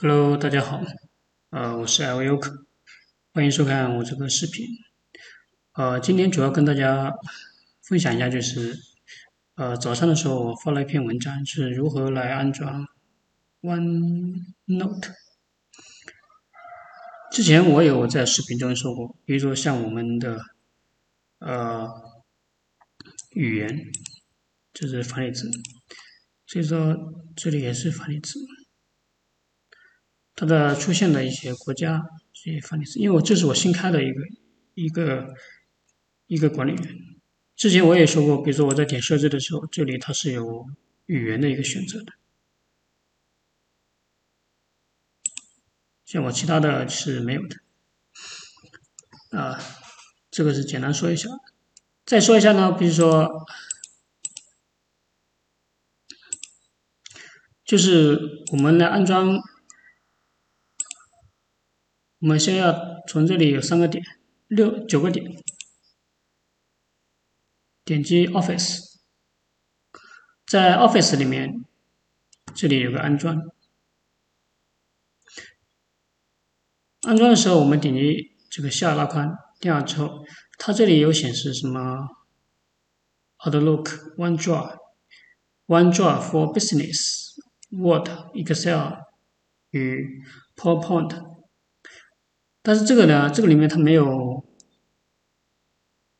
Hello，大家好，呃，我是 L U 克，欢迎收看我这个视频。呃，今天主要跟大家分享一下，就是呃早上的时候我发了一篇文章，是如何来安装 OneNote。之前我有在视频中说过，比如说像我们的呃语言，这是繁体字，所以说这里也是繁体字。它的出现的一些国家一些繁体字，因为我这是我新开的一个一个一个管理员。之前我也说过，比如说我在点设置的时候，这里它是有语言的一个选择的，像我其他的是没有的。啊，这个是简单说一下。再说一下呢，比如说，就是我们来安装。我们先要从这里有三个点，六九个点，点击 Office，在 Office 里面，这里有个安装。安装的时候，我们点击这个下拉宽，点好之后，它这里有显示什么 Outlook、OneDrive、OneDrive for Business、Word、Excel 与 PowerPoint。但是这个呢，这个里面它没有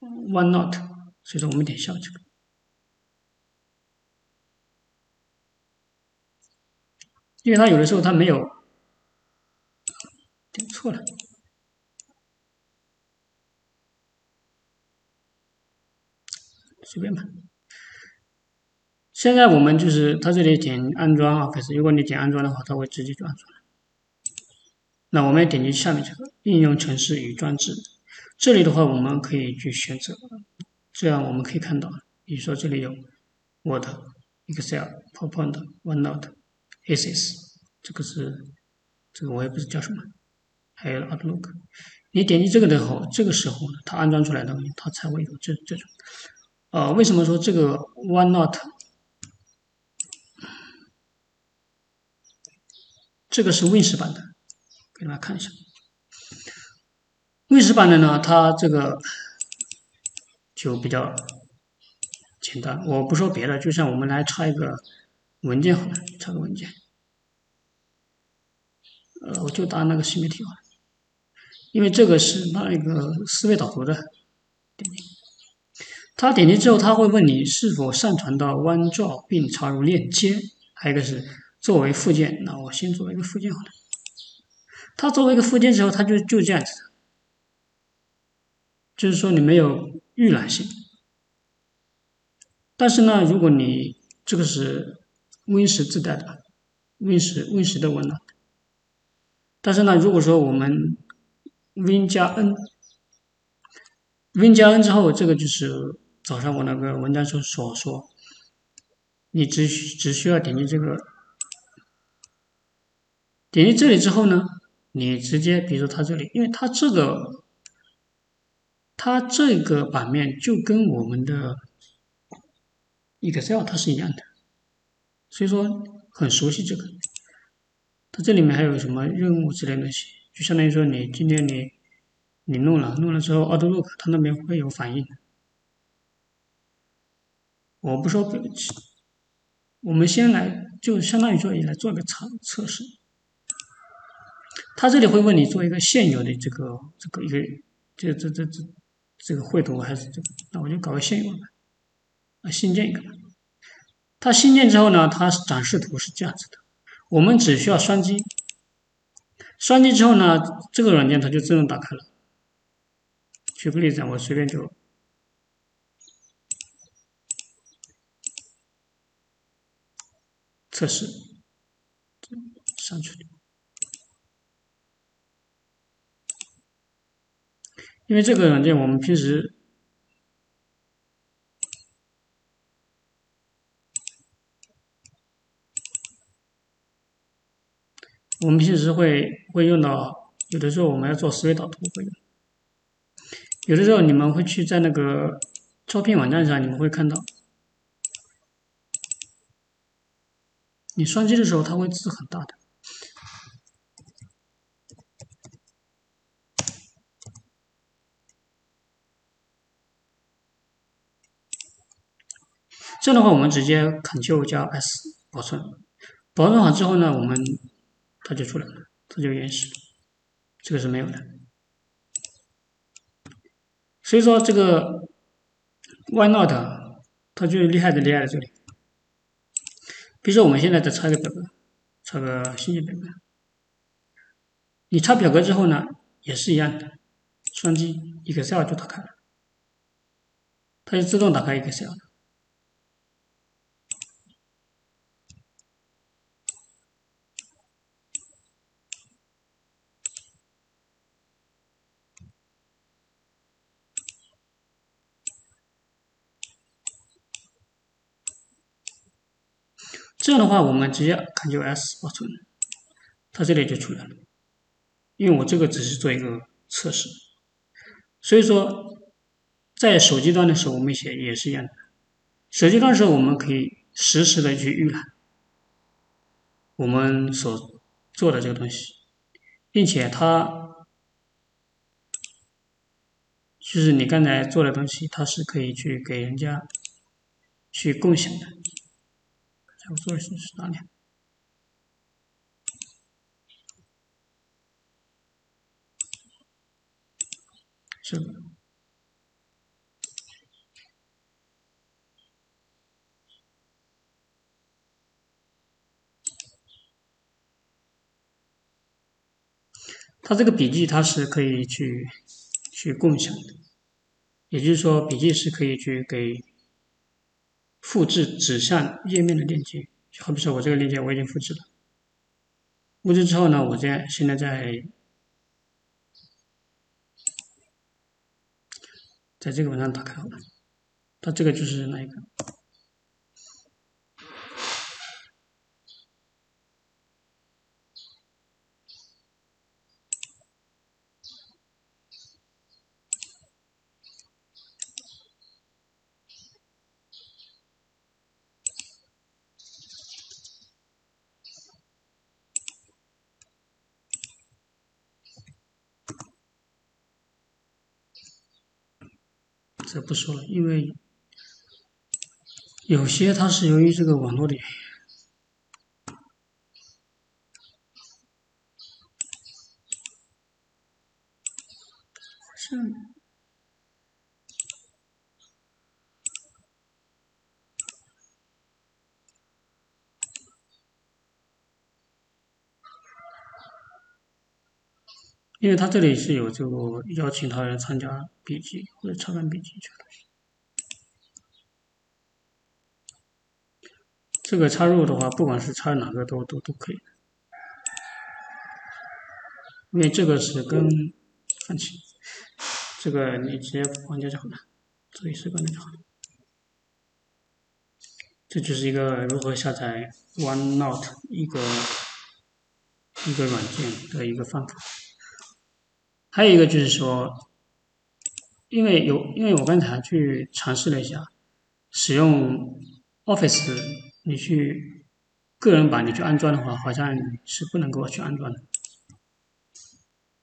OneNote，所以说我们点下这个，因为它有的时候它没有，点错了，随便吧。现在我们就是它这里点安装啊，可是如果你点安装的话，它会直接就安装了。那我们点击下面这个应用程式与装置，这里的话我们可以去选择，这样我们可以看到，比如说这里有 Word、Excel、PowerPoint、OneNote、Access，这个是这个我也不知叫什么，还有 Outlook。你点击这个的话，这个时候，它安装出来的它才会有这这种。呃，为什么说这个 OneNote？这个是 Win 十版的。给大家看一下，Win10 版的呢，它这个就比较简单。我不说别的，就像我们来插一个文件好了，插个文件。呃，我就打那个新媒体好了，因为这个是那一个思维导图的。点击，他点击之后，他会问你是否上传到 OneDrive 并插入链接，还有一个是作为附件。那我先作为一个附件好了。它作为一个附件之后，它就就这样子，就是说你没有预览性。但是呢，如果你这个是 Win 十自带的，Win 十 Win 十的文档但是呢，如果说我们 Win 加 N，Win 加 N 之后，这个就是早上我那个文章中所说，你只只需要点击这个，点击这里之后呢。你直接，比如说它这里，因为它这个，它这个版面就跟我们的 Excel 它是一样的，所以说很熟悉这个。它这里面还有什么任务之类的东西，就相当于说你今天你你弄了，弄了之后 Outlook 它那边会有反应。我不说，我们先来就相当于说也来做个测测试。他这里会问你做一个现有的这个这个一个这这这这这个绘图还是这个？那我就搞个现有的，啊新建一个。它新建之后呢，它展示图是这样子的。我们只需要双击，双击之后呢，这个软件它就自动打开了。举个例子，我随便就测试上去。因为这个软件，我们平时我们平时会会用到，有的时候我们要做思维导图会用，有的时候你们会去在那个招聘网站上，你们会看到，你双击的时候它会字很大的，这样的话，我们直接 Ctrl 加 S 保存，保存好之后呢，我们它就出来了，它就原始，这个是没有的。所以说这个 Why not？它就厉害的厉害在这里。比如说我们现在再插一个表格，插个新建表格，你插表格之后呢，也是一样的，双击 Excel 就打开了，它就自动打开 Excel。这样的话，我们直接 Ctrl S 保存，它这里就出来了。因为我这个只是做一个测试，所以说在手机端的时候，我们写也是一样的。手机端的时候，我们可以实时的去预览我们所做的这个东西，并且它就是你刚才做的东西，它是可以去给人家去共享的。我做的是哪里？这个，它这个笔记它是可以去去共享的，也就是说，笔记是可以去给。复制指向页面的链接，好比说我这个链接我已经复制了，复制之后呢，我在现在在在这个文章打开了，它这个就是那一个。这不说了，因为有些它是由于这个网络的，原因，因为他这里是有这个邀请他人参加笔记或者查看笔记这个东西。这个插入的话，不管是插哪个都都都可以，因为这个是跟放弃，这个你直接关掉就好了，注意是关掉就好了。这就是一个如何下载 OneNote 一个一个软件的一个方法。还有一个就是说，因为有，因为我刚才去尝试了一下，使用 Office，你去个人版你去安装的话，好像是不能够去安装的。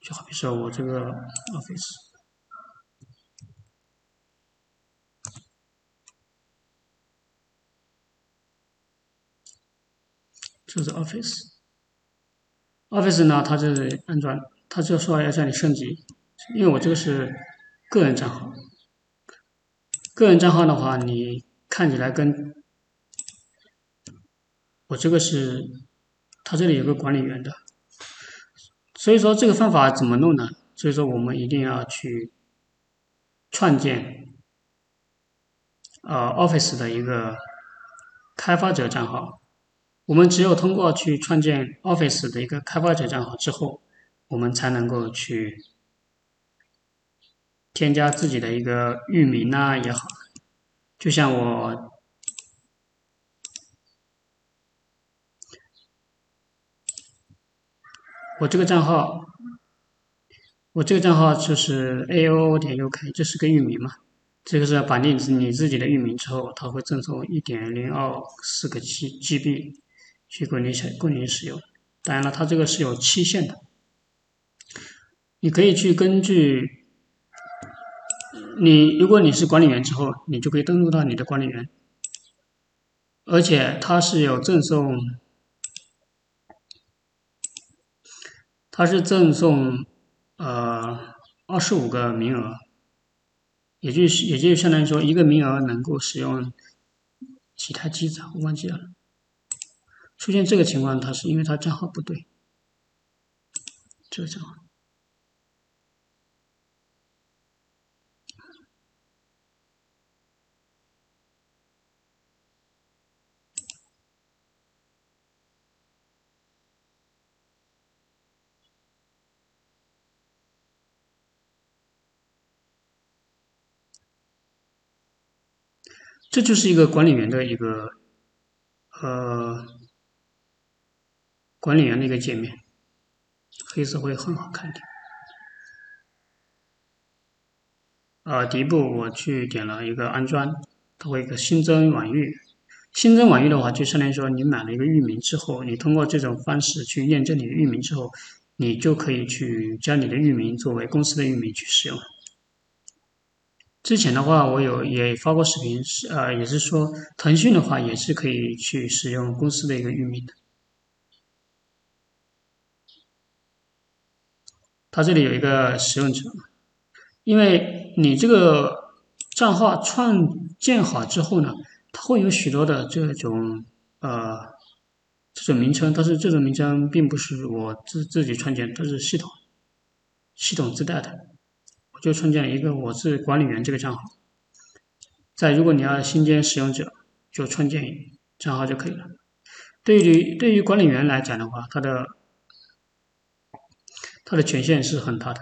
就好比说我这个 Office，这是 Office，Office 呢，它是安装。他就说要叫你升级，因为我这个是个人账号，个人账号的话，你看起来跟我这个是，他这里有个管理员的，所以说这个方法怎么弄呢？所以说我们一定要去创建呃 Office 的一个开发者账号，我们只有通过去创建 Office 的一个开发者账号之后。我们才能够去添加自己的一个域名呐也好，就像我我这个账号，我这个账号就是 a o 点 u k，这是个域名嘛，这个是绑定你自己的域名之后，它会赠送一点零二四个 G G B 去供你使供你使用。当然了，它这个是有期限的。你可以去根据你，如果你是管理员之后，你就可以登录到你的管理员，而且它是有赠送，它是赠送呃二十五个名额，也就是也就是相当于说一个名额能够使用其他机子，我忘记了。出现这个情况，它是因为它账号不对，这个账号。这就是一个管理员的一个呃管理员的一个界面，黑色会很好看点。呃，第一步我去点了一个安装，它会一个新增网域。新增网域的话，就相当于说你买了一个域名之后，你通过这种方式去验证你的域名之后，你就可以去将你的域名作为公司的域名去使用。之前的话，我有也发过视频，是呃，也是说腾讯的话也是可以去使用公司的一个域名的。它这里有一个使用者，因为你这个账号创建好之后呢，它会有许多的这种呃这种名称，但是这种名称并不是我自自己创建，它是系统系统自带的。就创建了一个我是管理员这个账号，在如果你要新建使用者，就创建账号就可以了。对于对于管理员来讲的话，他的他的权限是很大的。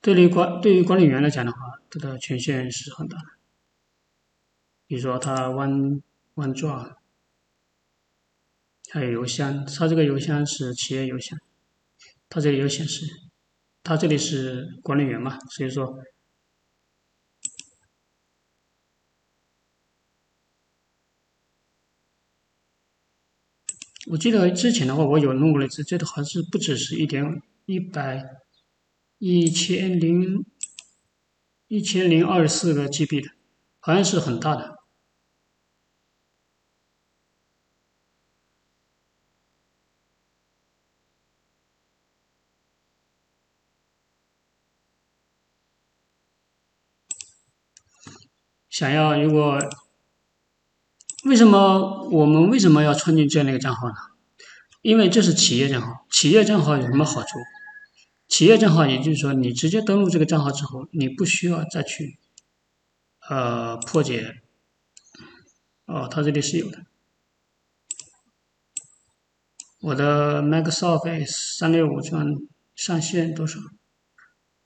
对于管对于管理员来讲的话，他的权限是很大的。比如说他弯弯状。还有邮箱，它这个邮箱是企业邮箱，它这里有显示，它这里是管理员嘛，所以说，我记得之前的话我有弄过一次，这个好像是不只是一点一百一千零一千零二十四个 GB 的，好像是很大的。想要如果为什么我们为什么要创建这样的一个账号呢？因为这是企业账号，企业账号有什么好处？企业账号也就是说，你直接登录这个账号之后，你不需要再去呃破解。哦，它这里是有的。我的 Microsoft 三六五钻上限多少？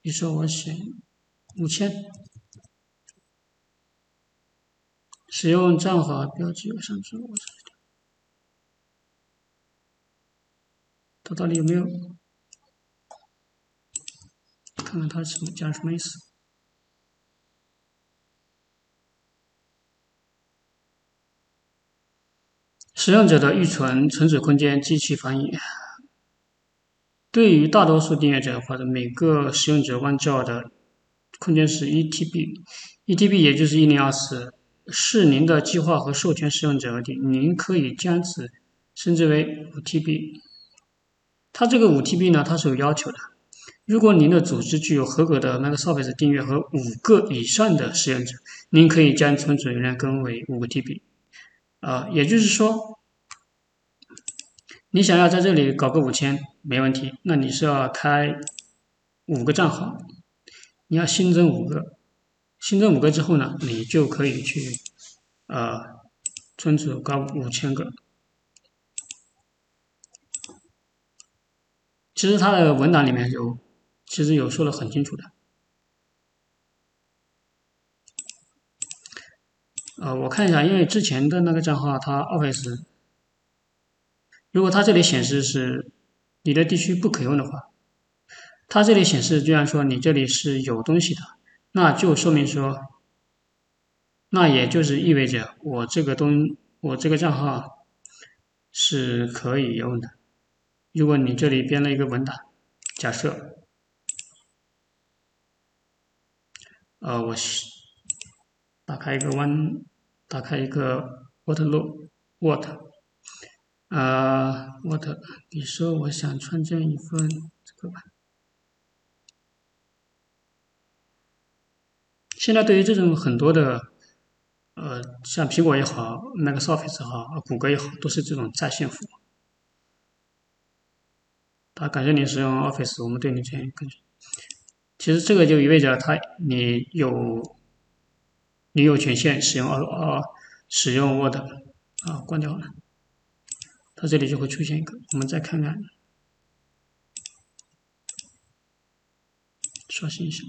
比如说我选五千。使用账号标记有上次我这里，它到底有没有？看看它什么讲什么意思？使用者的预存存储空间机器翻译。对于大多数订阅者或者每个使用者万兆的空间是一 TB，一 TB 也就是一零二四。是您的计划和授权使用者的，您可以将此升级为五 TB。它这个五 TB 呢，它是有要求的。如果您的组织具有合格的 Microsoft 订阅和五个以上的使用者，您可以将存储容量更为五个 TB。啊，也就是说，你想要在这里搞个五千，没问题。那你是要开五个账号，你要新增五个。新增五个之后呢，你就可以去，呃，存储高五千个。其实它的文档里面有，其实有说的很清楚的。呃，我看一下，因为之前的那个账号它 Office，如果它这里显示是你的地区不可用的话，它这里显示居然说你这里是有东西的。那就说明说，那也就是意味着我这个东我这个账号是可以用的。如果你这里编了一个文档，假设，呃，我打开一个 One，打开一个 Word，Word，啊，Word，比如说我想创建一份这个吧。现在对于这种很多的，呃，像苹果也好，Microsoft 也好，谷歌也好，都是这种在线服务。他感谢你使用 Office，我们对你进行更新。其实这个就意味着他你有你有权限使用呃呃使用 Word 啊，关掉了，它这里就会出现一个。我们再看看，刷新一下，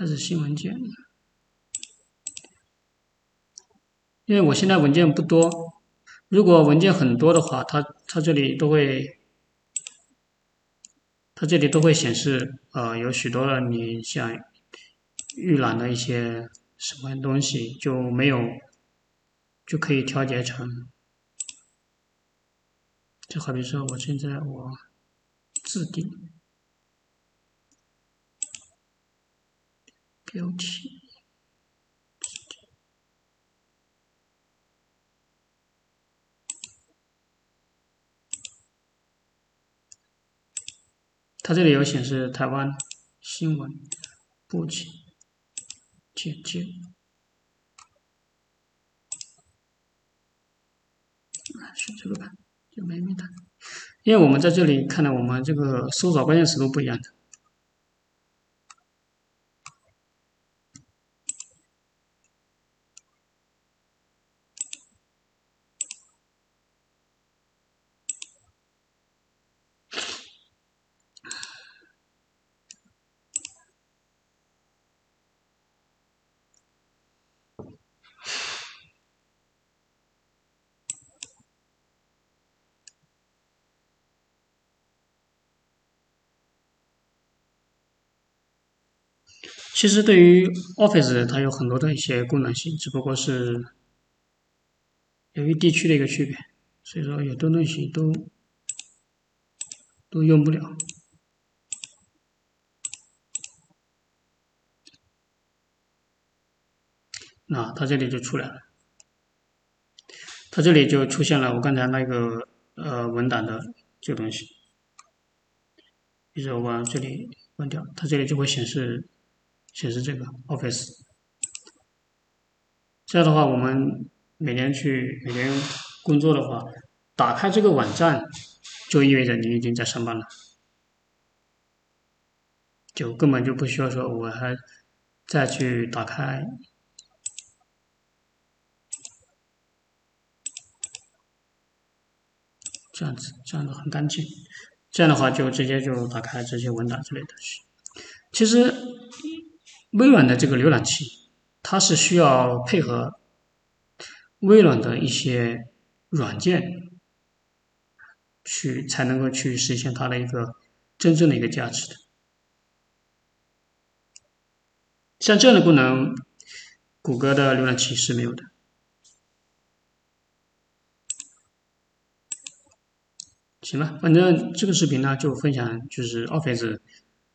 开始新文件。因为我现在文件不多，如果文件很多的话，它它这里都会，它这里都会显示，呃，有许多的你想预览的一些什么东西就没有，就可以调节成，就好比说我现在我自定标题。它这里有显示台湾新闻布景简介，选这个吧，就没名单，因为我们在这里看到我们这个搜索关键词都不一样的。其实对于 Office，它有很多的一些功能性，只不过是由于地区的一个区别，所以说有的东西都都用不了。那它这里就出来了，它这里就出现了我刚才那个呃文档的这个东西。比如我这里关掉，它这里就会显示。显示这个 Office，这样的话，我们每天去每天工作的话，打开这个网站，就意味着你已经在上班了，就根本就不需要说我还再去打开，这样子这样子很干净，这样的话就直接就打开这些文档之类的，其实。微软的这个浏览器，它是需要配合微软的一些软件去才能够去实现它的一个真正的一个价值的。像这样的功能，谷歌的浏览器是没有的。行了，反正这个视频呢就分享就是 Office。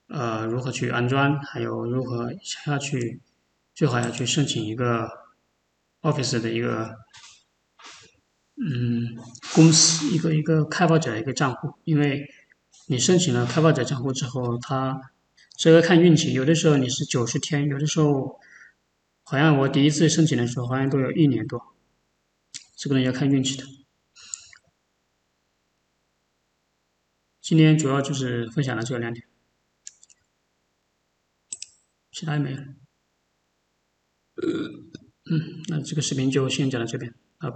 呃，如何去安装？还有如何想要去，最好要去申请一个 Office 的一个，嗯，公司一个一个开发者一个账户。因为你申请了开发者账户之后，它这个看运气，有的时候你是九十天，有的时候好像我第一次申请的时候，好像都有一年多，这个呢要看运气的。今天主要就是分享了这两点。其他也没了。嗯，那这个视频就先讲到这边，好。